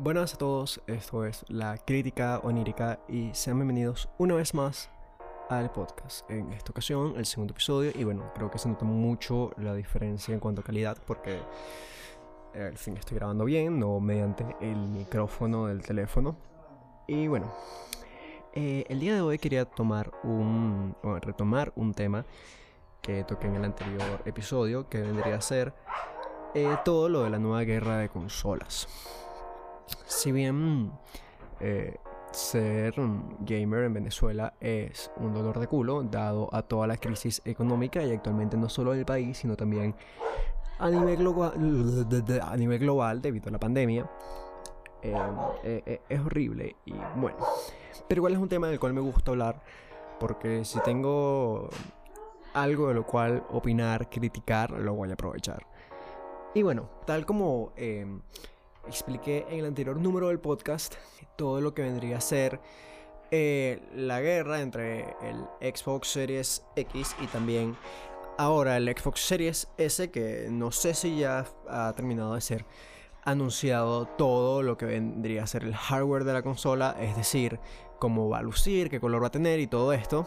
Buenas a todos, esto es La Crítica Onírica y sean bienvenidos una vez más al podcast. En esta ocasión, el segundo episodio, y bueno, creo que se nota mucho la diferencia en cuanto a calidad porque al fin estoy grabando bien, no mediante el micrófono del teléfono. Y bueno, eh, el día de hoy quería tomar un, o retomar un tema que toqué en el anterior episodio, que vendría a ser eh, todo lo de la nueva guerra de consolas si bien eh, ser gamer en Venezuela es un dolor de culo, dado a toda la crisis económica y actualmente no solo del país, sino también a nivel, global, a nivel global debido a la pandemia, em, eh, eh, es horrible y bueno. Pero igual es un tema del cual me gusta hablar, porque si tengo algo de lo cual opinar, criticar, lo voy a aprovechar. Y bueno, tal como em, expliqué en el anterior número del podcast todo lo que vendría a ser eh, la guerra entre el Xbox Series X y también ahora el Xbox Series S, que no sé si ya ha terminado de ser anunciado todo lo que vendría a ser el hardware de la consola, es decir, cómo va a lucir, qué color va a tener y todo esto.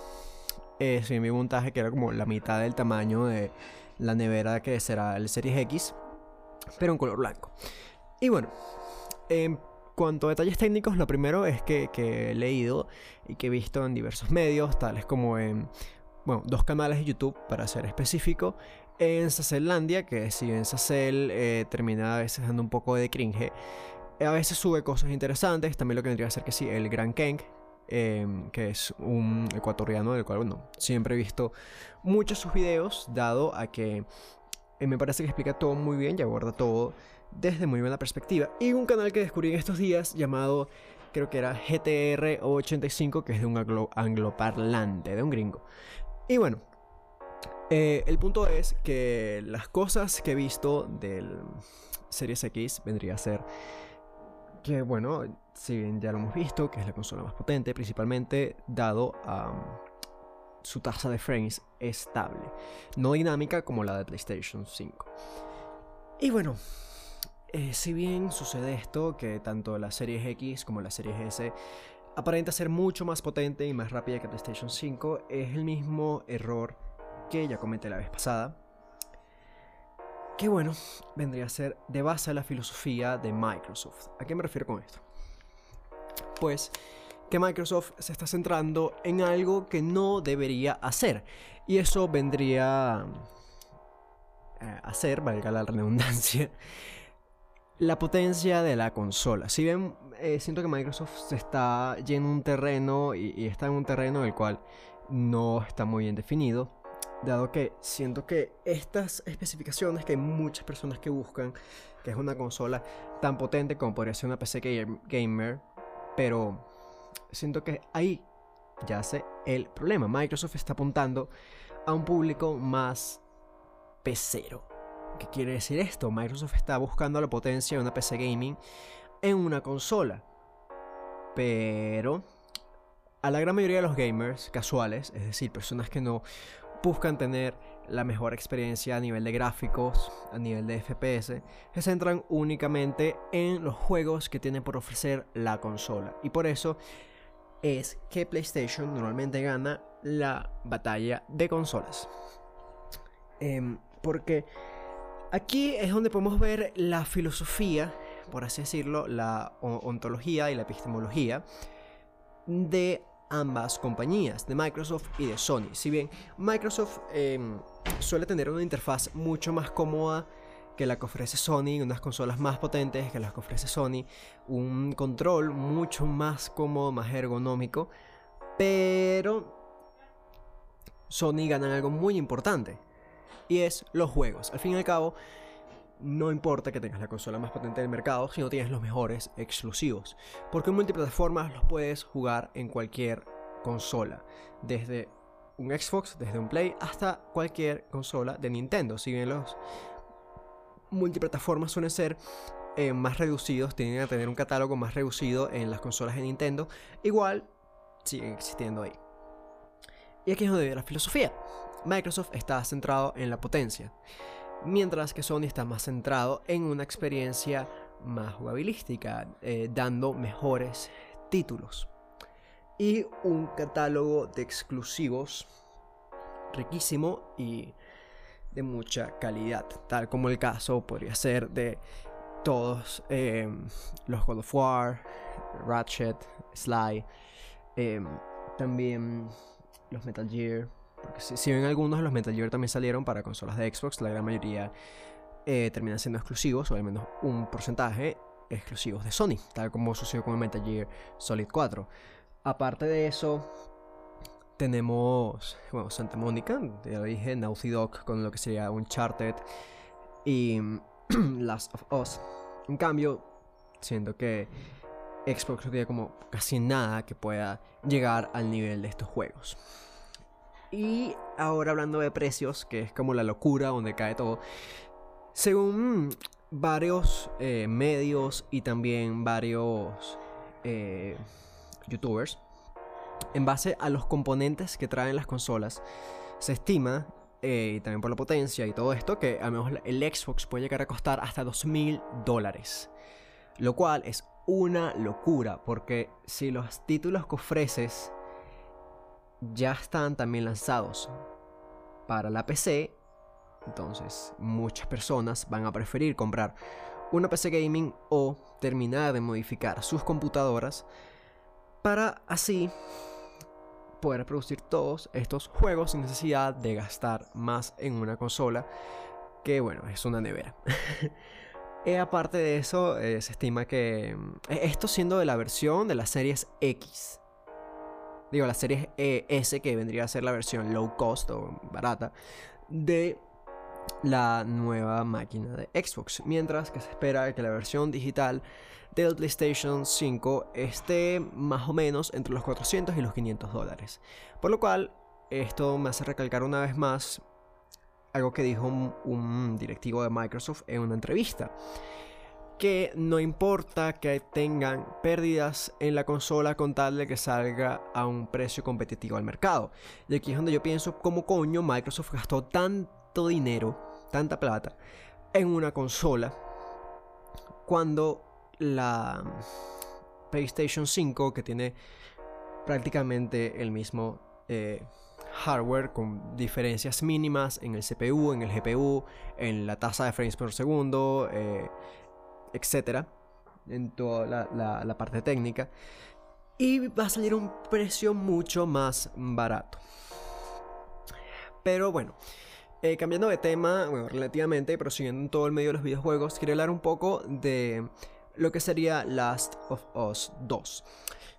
Es mi montaje que era como la mitad del tamaño de la nevera que será el Series X, pero en color blanco. Y bueno, en cuanto a detalles técnicos, lo primero es que, he leído y que he visto en diversos medios, tales como en bueno, dos canales de YouTube, para ser específico, en Sacellandia, que si en Sacel eh, termina a veces dando un poco de cringe, a veces sube cosas interesantes, también lo que tendría que ser que sí, el Gran Keng, em, que es un ecuatoriano del cual, bueno, siempre he visto muchos sus videos, dado a que eh, me parece que explica todo muy bien y aborda todo desde muy buena perspectiva. Y un canal que descubrí en estos días llamado, creo que era GTR 85, que es de un angloparlante, de un gringo. Y bueno, eh, el punto es que las cosas que he visto del Series X vendría a ser que, bueno, si bien ya lo hemos visto, que es la consola más potente, principalmente dado a su tasa de frames estable, no dinámica como la de PlayStation 5. Y bueno, eh, si bien sucede esto, que tanto la Series X como la Series S aparenta ser mucho más potente y más rápida que PlayStation 5, es el mismo error que ya comenté la vez pasada. Que bueno, vendría a ser de base a la filosofía de Microsoft. ¿A qué me refiero con esto? Pues que Microsoft se está centrando en algo que no debería hacer. Y eso vendría eh, a ser, valga la redundancia, la potencia de la consola. Si bien eh, siento que Microsoft se está yendo un terreno y, está en un terreno el cual no está muy bien definido, dado que siento que estas especificaciones que hay muchas personas que buscan, que es una consola tan potente como podría ser una PC gamer, pero siento que ahí ya sé el problema. Microsoft está apuntando a un público más pecero. ¿Qué quiere decir esto? Microsoft está buscando la potencia de una PC gaming en una consola. Pero a la gran mayoría de los gamers casuales, es decir, personas que no buscan tener la mejor experiencia a nivel de gráficos, a nivel de FPS, se centran únicamente en los juegos que tiene por ofrecer la consola. Y por eso es que PlayStation normalmente gana la batalla de consolas. Em, porque Aquí es donde podemos ver la filosofía, por así decirlo, la ontología y la epistemología de ambas compañías, de Microsoft y de Sony. Si bien Microsoft em, suele tener una interfaz mucho más cómoda que la que ofrece Sony, unas consolas más potentes que las que ofrece Sony, un control mucho más cómodo, más ergonómico, pero Sony gana algo muy importante y es los juegos. Al fin y al cabo, no importa que tengas la consola más potente del mercado si no tienes los mejores exclusivos. Porque multiplataformas los puedes jugar en cualquier consola. Desde un Xbox, desde un Play, hasta cualquier consola de Nintendo. Si bien los multiplataformas suelen ser eh, más reducidos, tienen a tener un catálogo más reducido en las consolas de Nintendo, igual siguen existiendo ahí. Y aquí es donde viene la filosofía. Microsoft está centrado en la potencia, mientras que Sony está más centrado en una experiencia más jugabilística, eh, dando mejores títulos. Y un catálogo de exclusivos riquísimo y de mucha calidad, tal como el caso podría ser de todos em, los God of War, Ratchet, Sly, em, también los Metal Gear, porque si, ven algunos de los Metal Gear también salieron para consolas de Xbox, la gran mayoría eh, terminan siendo exclusivos, o al menos un porcentaje exclusivos de Sony, tal como sucedió con el Metal Gear Solid 4. Aparte de eso, tenemos, bueno, Santa Mónica, ya lo dije, Naughty Dog con lo que sería Uncharted y Last of Us. En cambio, siento que Xbox no tiene como casi nada que pueda llegar al nivel de estos juegos. Y ahora hablando de precios, que es como la locura donde cae todo. Según varios eh, medios y también varios eh, youtubers, en base a los componentes que traen las consolas, se estima, eh, y también por la potencia y todo esto, que a lo mejor el Xbox puede llegar a costar hasta 2.000 dólares. Lo cual es una locura, porque si los títulos que ofreces ya están también lanzados para la PC, entonces muchas personas van a preferir comprar una PC gaming o terminar de modificar sus computadoras para así poder producir todos estos juegos sin necesidad de gastar más en una consola que bueno, es una nevera. y aparte de eso, eh, se estima que mm, e-, esto siendo de la versión de las series X. Digo, la serie e S que vendría a ser la versión low cost o barata de la nueva máquina de Xbox. Mientras que se espera que la versión digital del PlayStation 5 esté más o menos entre los 400 y los 500 dólares. Por lo cual, esto me hace recalcar una vez más algo que dijo un, directivo de Microsoft en una entrevista. Que no importa que tengan pérdidas en la consola con tal de que salga a un precio competitivo al mercado. Y aquí es donde yo pienso, ¿cómo coño Microsoft gastó tanto dinero, tanta plata, en una consola cuando la PlayStation 5 que tiene prácticamente el mismo eh, hardware con diferencias mínimas en el CPU, en el GPU, en la tasa de frames por segundo, eh, etcétera, en toda la, parte técnica. Y va a salir un precio mucho más barato. Pero bueno, eh, cambiando de tema, relativamente, pero siguiendo en todo el medio de los videojuegos, quiero hablar un poco de lo que sería Last of Us 2.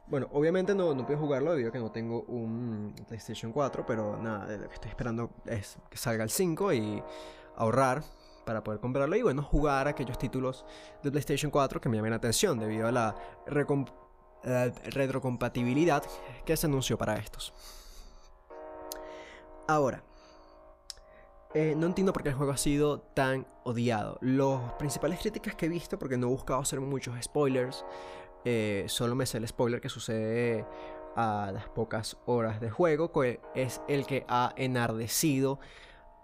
Bueno, obviamente no, no puedo jugarlo debido a que no tengo un PlayStation 4, pero nada, lo que estoy esperando es que salga el 5 y ahorrar para poder comprarlo y bueno, jugar aquellos títulos de PlayStation 4 que me llamen la atención debido a la retrocompatibilidad que se anunció para estos. Ahora, eh, no entiendo por qué el juego ha sido tan odiado. Las principales críticas que he visto, porque no he buscado hacer muchos spoilers, eh, solo me sé el spoiler que sucede a las pocas horas de juego, que es el que ha enardecido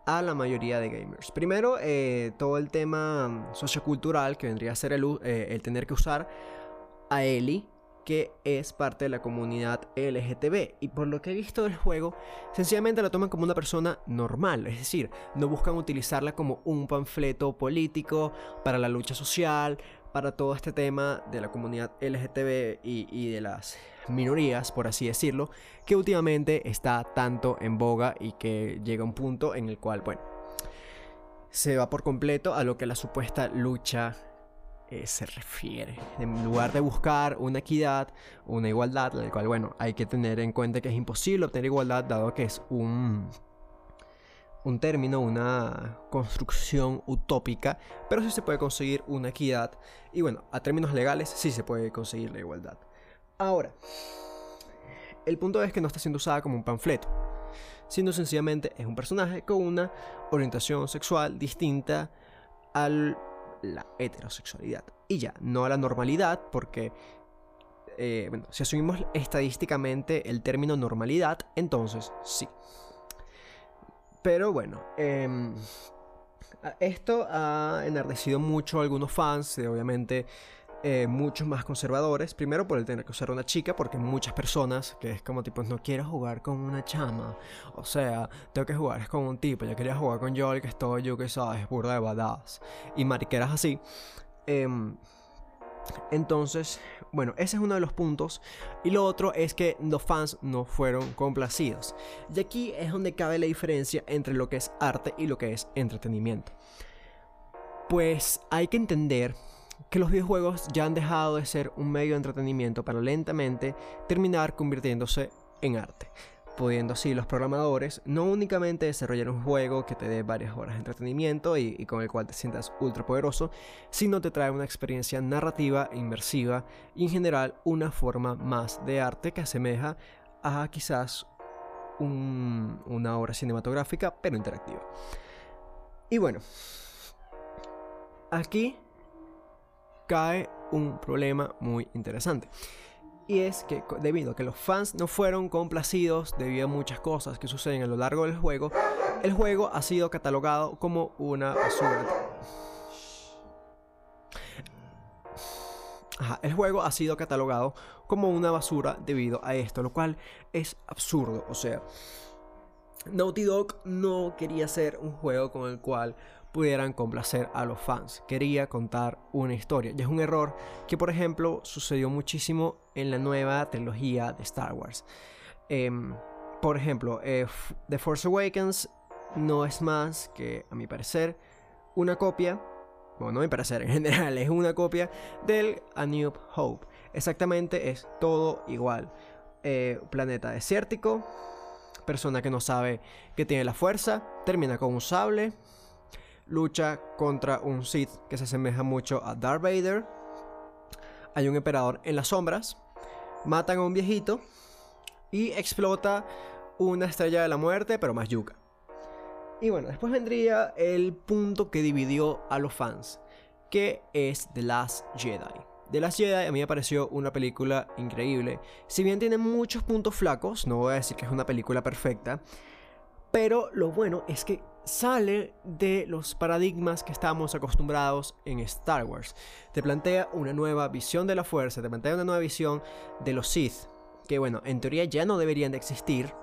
a la mayoría de gamers. Primero, eh, todo el tema sociocultural que vendría a ser el, el tener que usar a Ellie que es parte de la comunidad LGTB y por lo que he visto del juego, sencillamente la toman como una persona normal, es decir, no buscan utilizarla como un panfleto político para la lucha social, para todo este tema de la comunidad LGTB y, de las minorías, por así decirlo, que últimamente está tanto en boga y que llega un punto en el cual, bueno, se va por completo a lo que la supuesta lucha eh, se refiere. En lugar de buscar una equidad, una igualdad, la cual, bueno, hay que tener en cuenta que es imposible obtener igualdad dado que es un, un término, una construcción utópica, pero sí se puede conseguir una equidad y bueno, a términos legales sí se puede conseguir la igualdad. Ahora, el punto es que no está siendo usada como un panfleto, sino sencillamente es un personaje con una orientación sexual distinta al la heterosexualidad. Y ya, no a la normalidad, porque, eh, bueno, si asumimos estadísticamente el término normalidad, entonces sí. Pero bueno, em, esto ha enardecido mucho a algunos fans, obviamente eh, muchos más conservadores. Primero por el tener que usar una chica, porque muchas personas que es como tipo, no quiero jugar con una chama. O sea, tengo que jugar es con un tipo. Yo quería jugar con Joel, que estoy yo que sabes, burda de badass. Y mariqueras así. Em, entonces, bueno, ese es uno de los puntos. Y lo otro es que los fans no fueron complacidos. Y aquí es donde cabe la diferencia entre lo que es arte y lo que es entretenimiento. Pues hay que entender que los videojuegos ya han dejado de ser un medio de entretenimiento para lentamente terminar convirtiéndose en arte pudiendo así los programadores no únicamente desarrollar un juego que te dé varias horas de entretenimiento y, con el cual te sientas ultra poderoso, sino te trae una experiencia narrativa, inmersiva y en general una forma más de arte que asemeja a quizás una obra cinematográfica pero interactiva. Y bueno, aquí cae un problema muy interesante. Y es que debido a que los fans no fueron complacidos debido a muchas cosas que suceden a lo largo del juego, el juego ha sido catalogado como una basura. el juego ha sido catalogado como una basura debido a esto, lo cual es absurdo. O sea, Naughty Dog no quería hacer un juego con el cual pudieran complacer a los fans. Quería contar una historia. Y es un error que, por ejemplo, sucedió muchísimo en la nueva trilogía de Star Wars. Em, por ejemplo, eh, The Force Awakens no es más que, a mi parecer, una copia, bueno, no a mi parecer, en general, es una copia del A New Hope. Exactamente es todo igual. Eh, planeta desértico, persona que no sabe que tiene la fuerza, termina con un sable, lucha contra un Sith que se asemeja mucho a Darth Vader. Hay un emperador en las sombras. Matan a un viejito. Y explota una estrella de la muerte, pero más yuca. Y bueno, después vendría el punto que dividió a los fans, que es The Last Jedi. The Last Jedi a mí me pareció una película increíble. Si bien tiene muchos puntos flacos, no voy a decir que es una película perfecta, pero lo bueno es que sale de los paradigmas que estamos acostumbrados en Star Wars. Te plantea una nueva visión de la fuerza, te plantea una nueva visión de los Sith, que bueno, en teoría ya no deberían de existir,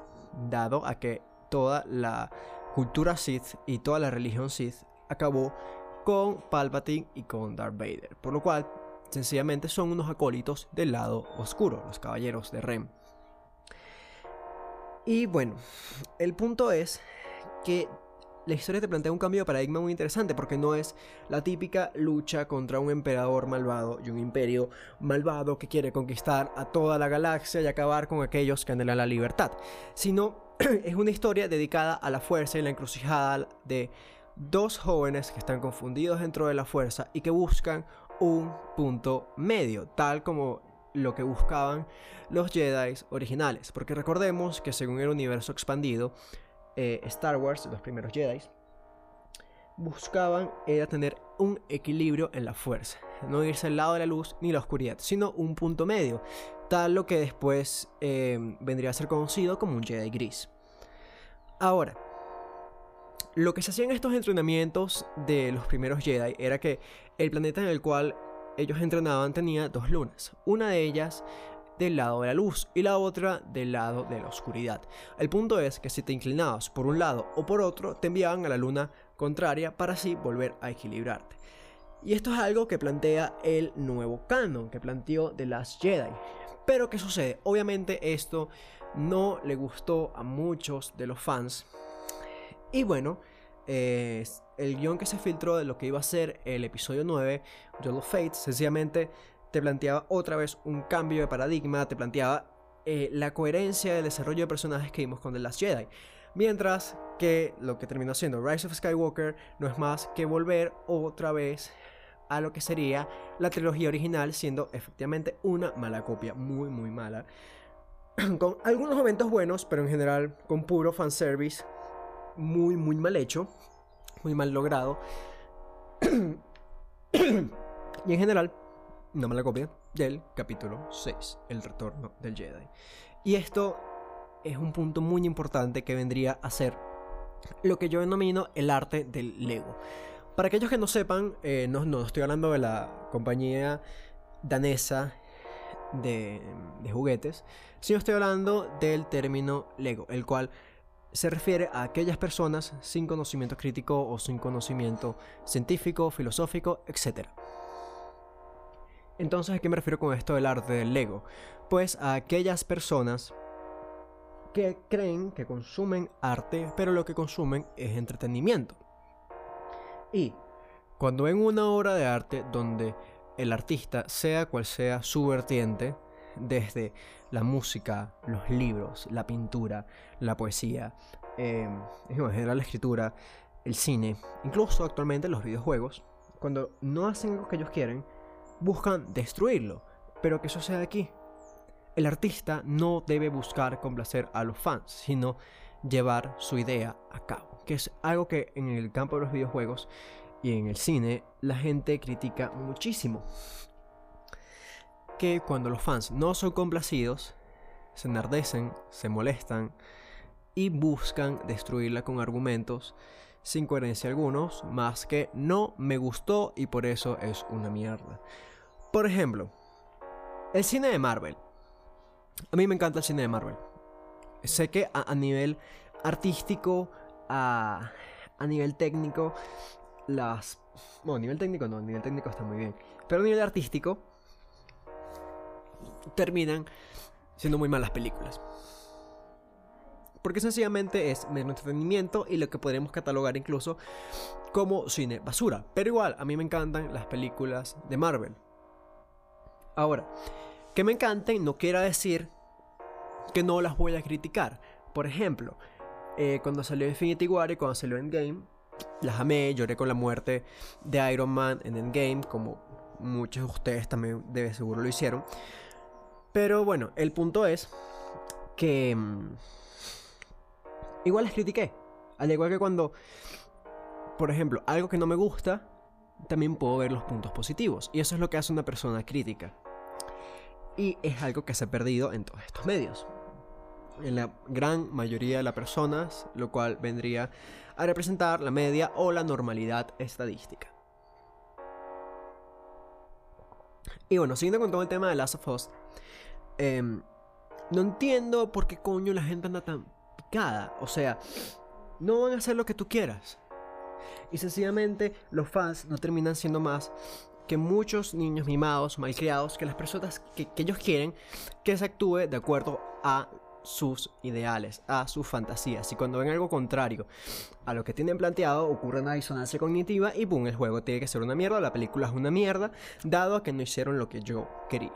dado a que toda la cultura Sith y toda la religión Sith acabó con Palpatine y con Darth Vader, por lo cual sencillamente son unos acólitos del lado oscuro, los caballeros de Rem. Y bueno, el punto es que la historia te plantea un cambio de paradigma muy interesante porque no es la típica lucha contra un emperador malvado y un imperio malvado que quiere conquistar a toda la galaxia y acabar con aquellos que anhelan la libertad, sino es una historia dedicada a la fuerza y la encrucijada de dos jóvenes que están confundidos dentro de la fuerza y que buscan un punto medio, tal como lo que buscaban los Jedi originales, porque recordemos que según el universo expandido, eh, Star Wars, los primeros Jedi, buscaban era tener un equilibrio en la fuerza, no irse al lado de la luz ni la oscuridad, sino un punto medio, tal lo que después eh, vendría a ser conocido como un Jedi gris. Ahora, lo que se hacía en estos entrenamientos de los primeros Jedi era que el planeta en el cual ellos entrenaban tenía dos lunas. Una de ellas del lado de la luz y la otra del lado de la oscuridad. El punto es que si te inclinabas por un lado o por otro, te enviaban a la luna contraria para así volver a equilibrarte. Y esto es algo que plantea el nuevo canon, que planteó The Last Jedi. Pero ¿qué sucede? Obviamente esto no le gustó a muchos de los fans. Y bueno, el guion que se filtró de lo que iba a ser el episodio 9, Duel of Fates, sencillamente te planteaba otra vez un cambio de paradigma, te planteaba eh, la coherencia del desarrollo de personajes que vimos con The Last Jedi. Mientras que lo que terminó siendo Rise of Skywalker no es más que volver otra vez a lo que sería la trilogía original, siendo efectivamente una mala copia, muy muy mala. con algunos momentos buenos, pero en general con puro fanservice, muy muy mal hecho, muy mal logrado. y en general una mala copia del capítulo 6, el retorno del Jedi. Y esto es un punto muy importante que vendría a ser lo que yo denomino el arte del Lego. Para aquellos que no sepan, eh, no, no estoy hablando de la compañía danesa de, de, juguetes, sino estoy hablando del término Lego, el cual se refiere a aquellas personas sin conocimiento crítico o sin conocimiento científico, filosófico, etc. Entonces, ¿a qué me refiero con esto del arte del Lego? Pues a aquellas personas que creen que consumen arte, pero lo que consumen es entretenimiento. Y cuando ven una obra de arte donde el artista, sea cual sea su vertiente, desde la música, los libros, la pintura, la poesía, eh, en general la escritura, el cine, incluso actualmente los videojuegos, cuando no hacen lo que ellos quieren, buscan destruirlo. Pero que eso sea aquí. El artista no debe buscar complacer a los fans, sino llevar su idea a cabo. Que es algo que en el campo de los videojuegos y en el cine la gente critica muchísimo que cuando los fans no son complacidos, se enardecen, se molestan y buscan destruirla con argumentos sin coherencia algunos, más que no me gustó y por eso es una mierda. Por ejemplo, el cine de Marvel. A mí me encanta el cine de Marvel. Sé que a, nivel artístico, a, a nivel técnico, las... Bueno, a nivel técnico no, a nivel técnico está muy bien. Pero a nivel artístico, terminan siendo muy malas películas. Porque sencillamente es menos entretenimiento y lo que podríamos catalogar incluso como cine basura. Pero igual, a mí me encantan las películas de Marvel. Ahora, que me encanten no quiere decir que no las voy a criticar. Por ejemplo, eh, cuando salió Infinity War y cuando salió Endgame, las amé, lloré con la muerte de Iron Man en Endgame, como muchos de ustedes también de seguro lo hicieron. Pero bueno, el punto es que mm, igual les critiqué. Al igual que cuando, por ejemplo, algo que no me gusta, también puedo ver los puntos positivos. Y eso es lo que hace una persona crítica. Y es algo que se ha perdido en todos estos medios. En la gran mayoría de las personas, lo cual vendría a representar la media o la normalidad estadística. Y bueno, siguiendo con todo el tema de Last of Us, Em, no entiendo por qué coño la gente anda tan O sea, no van a hacer lo que tú quieras. Y sencillamente los fans no terminan siendo más que muchos niños mimados, malcriados, que las personas que, ellos quieren que se actúe de acuerdo a sus ideales, a sus fantasías. Y cuando ven algo contrario a lo que tienen planteado, ocurre una disonancia cognitiva y boom, el juego tiene que ser una mierda, la película es una mierda, dado que no hicieron lo que yo quería.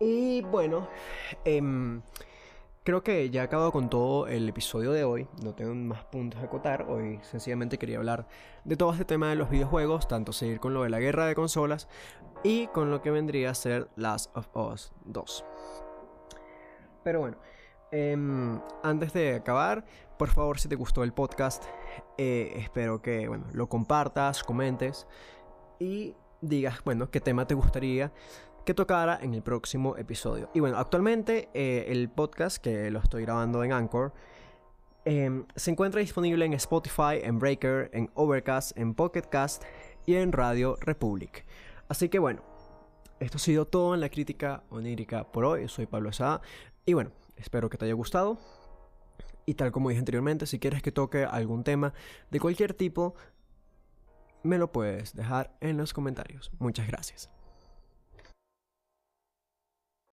Y bueno, em, creo que ya he acabado con todo el episodio de hoy. No tengo más puntos a acotar. Hoy sencillamente quería hablar de todo este tema de los videojuegos, tanto seguir con lo de la guerra de consolas y con lo que vendría a ser Last of Us 2. Pero bueno, em, antes de acabar, por favor, si te gustó el podcast, eh, espero que bueno, lo compartas, comentes y digas, bueno, qué tema te gustaría que tocara en el próximo episodio. Y bueno, actualmente eh, el podcast que lo estoy grabando en Anchor em, se encuentra disponible en Spotify, en Breaker, en Overcast, en Pocketcast y en Radio Republic. Así que bueno, esto ha sido todo en la crítica onírica por hoy. Soy Pablo Sá y bueno, espero que te haya gustado. Y tal como dije anteriormente, si quieres que toque algún tema de cualquier tipo, me lo puedes dejar en los comentarios. Muchas gracias.